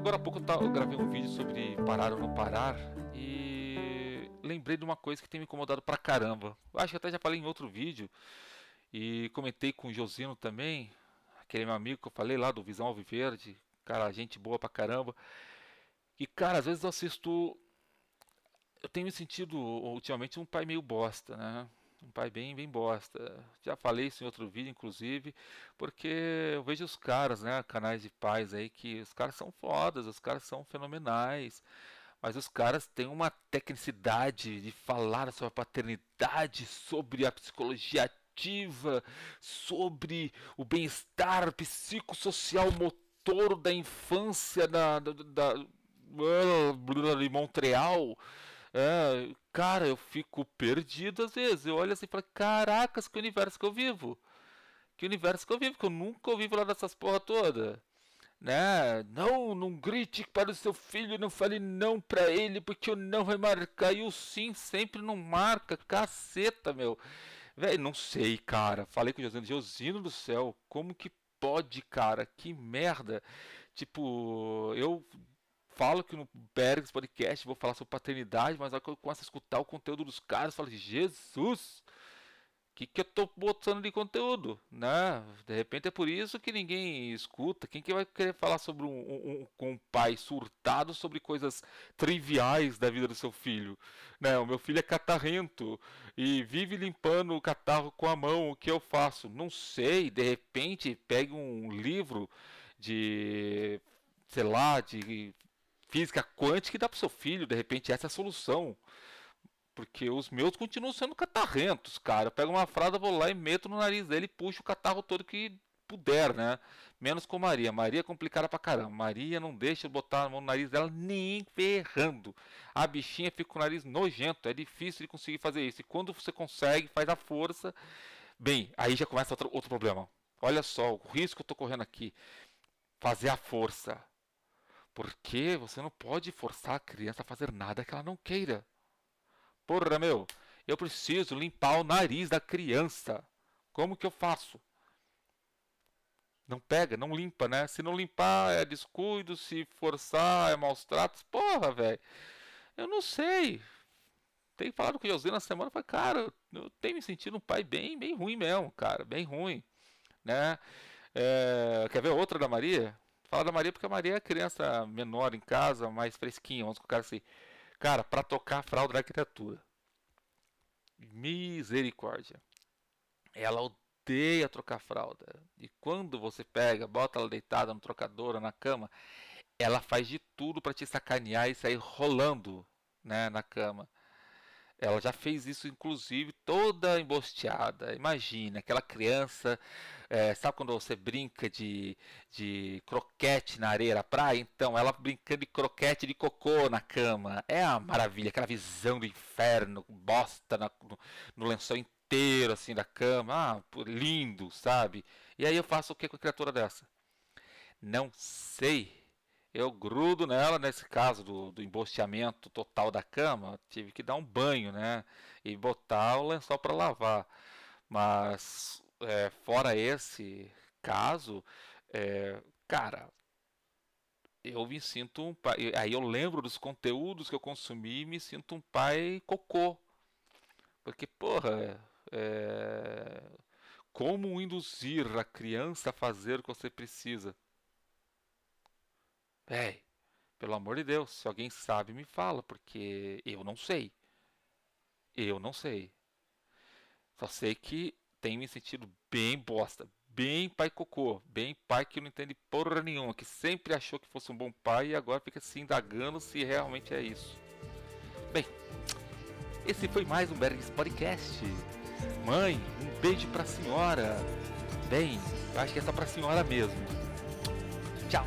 Agora há pouco eu, gravei um vídeo sobre parar ou não parar e lembrei de uma coisa que tem me incomodado pra caramba. Acho que até já falei em outro vídeo e comentei com o Josino também, aquele meu amigo que eu falei lá do Visão Alviverde, cara, gente boa pra caramba. E cara, às vezes eu assisto. Eu tenho me sentido ultimamente um pai meio bosta, né? Um pai bem, bem bosta. Já falei isso em outro vídeo, inclusive, porque eu vejo os caras, né? Canais de pais aí que os caras são fodas, os caras são fenomenais. Mas os caras têm uma tecnicidade de falar sobre a paternidade, sobre a psicologia ativa, sobre o bem-estar psicossocial motor da infância da, da, da, da de Montreal. É, cara, eu fico perdido às vezes. Eu olho assim e falo, caracas, que universo que eu vivo. Que universo que eu vivo, que eu nunca ouvi falar dessas porra toda. Né? Não, não grite para o seu filho, não fale não para ele, porque o não vai marcar. E o sim sempre não marca, caceta, meu. Velho, não sei, cara. Falei com o Josino, Josino do céu, como que pode, cara? Que merda. Tipo, eu falo que no Bergs Podcast vou falar sobre paternidade, mas aí que eu começo a escutar o conteúdo dos caras, eu falo, Jesus, o que, que eu tô botando de conteúdo, né? De repente é por isso que ninguém escuta. Quem que vai querer falar sobre um, um, um, um pai surtado sobre coisas triviais da vida do seu filho? Né? O meu filho é catarrento e vive limpando o catarro com a mão. O que eu faço? Não sei. De repente pegue um livro de sei lá, de física quântica e dá para seu filho, de repente essa é a solução. Porque os meus continuam sendo catarrentos, cara. Eu pego uma fralda, vou lá e meto no nariz dele e puxo o catarro todo que puder, né? Menos com Maria. Maria é complicada pra caramba. Maria não deixa eu botar a mão no nariz dela nem ferrando. A bichinha fica com o nariz nojento. É difícil de conseguir fazer isso. E quando você consegue, faz a força. Bem, aí já começa outro, outro problema. Olha só, o risco que eu tô correndo aqui. Fazer a força. Porque você não pode forçar a criança a fazer nada que ela não queira. Porra, meu, eu preciso limpar o nariz da criança. Como que eu faço? Não pega, não limpa, né? Se não limpar é descuido, se forçar é maus tratos. Porra, velho. Eu não sei. Tenho falado com o José na semana, falei, cara, eu tenho me sentido um pai bem, bem ruim mesmo, cara, bem ruim, né? É, quer ver outra da Maria? Fala da Maria porque a Maria é criança menor em casa, mais fresquinha, vamos colocar assim. Cara, para tocar a fralda da arquitetura. Misericórdia. Ela odeia trocar fralda. E quando você pega, bota ela deitada no trocador, na cama, ela faz de tudo para te sacanear e sair rolando, né, na cama. Ela já fez isso, inclusive, toda embosteada. Imagina, aquela criança. É, sabe quando você brinca de, de croquete na areia da praia? Então, ela brincando de croquete de cocô na cama. É uma maravilha, aquela visão do inferno, bosta na, no, no lençol inteiro, assim, da cama. Ah, lindo, sabe? E aí eu faço o que com a criatura dessa? Não sei eu grudo nela, nesse caso do, do embosteamento total da cama, tive que dar um banho, né? E botar o lençol para lavar. Mas, é, fora esse caso, é, cara, eu me sinto um pai. Aí eu lembro dos conteúdos que eu consumi e me sinto um pai cocô. Porque, porra, é, como induzir a criança a fazer o que você precisa? Véi, pelo amor de Deus, se alguém sabe, me fala, porque eu não sei. Eu não sei. Só sei que tem me sentido bem bosta, bem pai cocô, bem pai que não entende porra nenhuma, que sempre achou que fosse um bom pai e agora fica se indagando se realmente é isso. Bem, esse foi mais um Bergs Podcast. Mãe, um beijo pra senhora. Bem, acho que é só pra senhora mesmo. Tchau.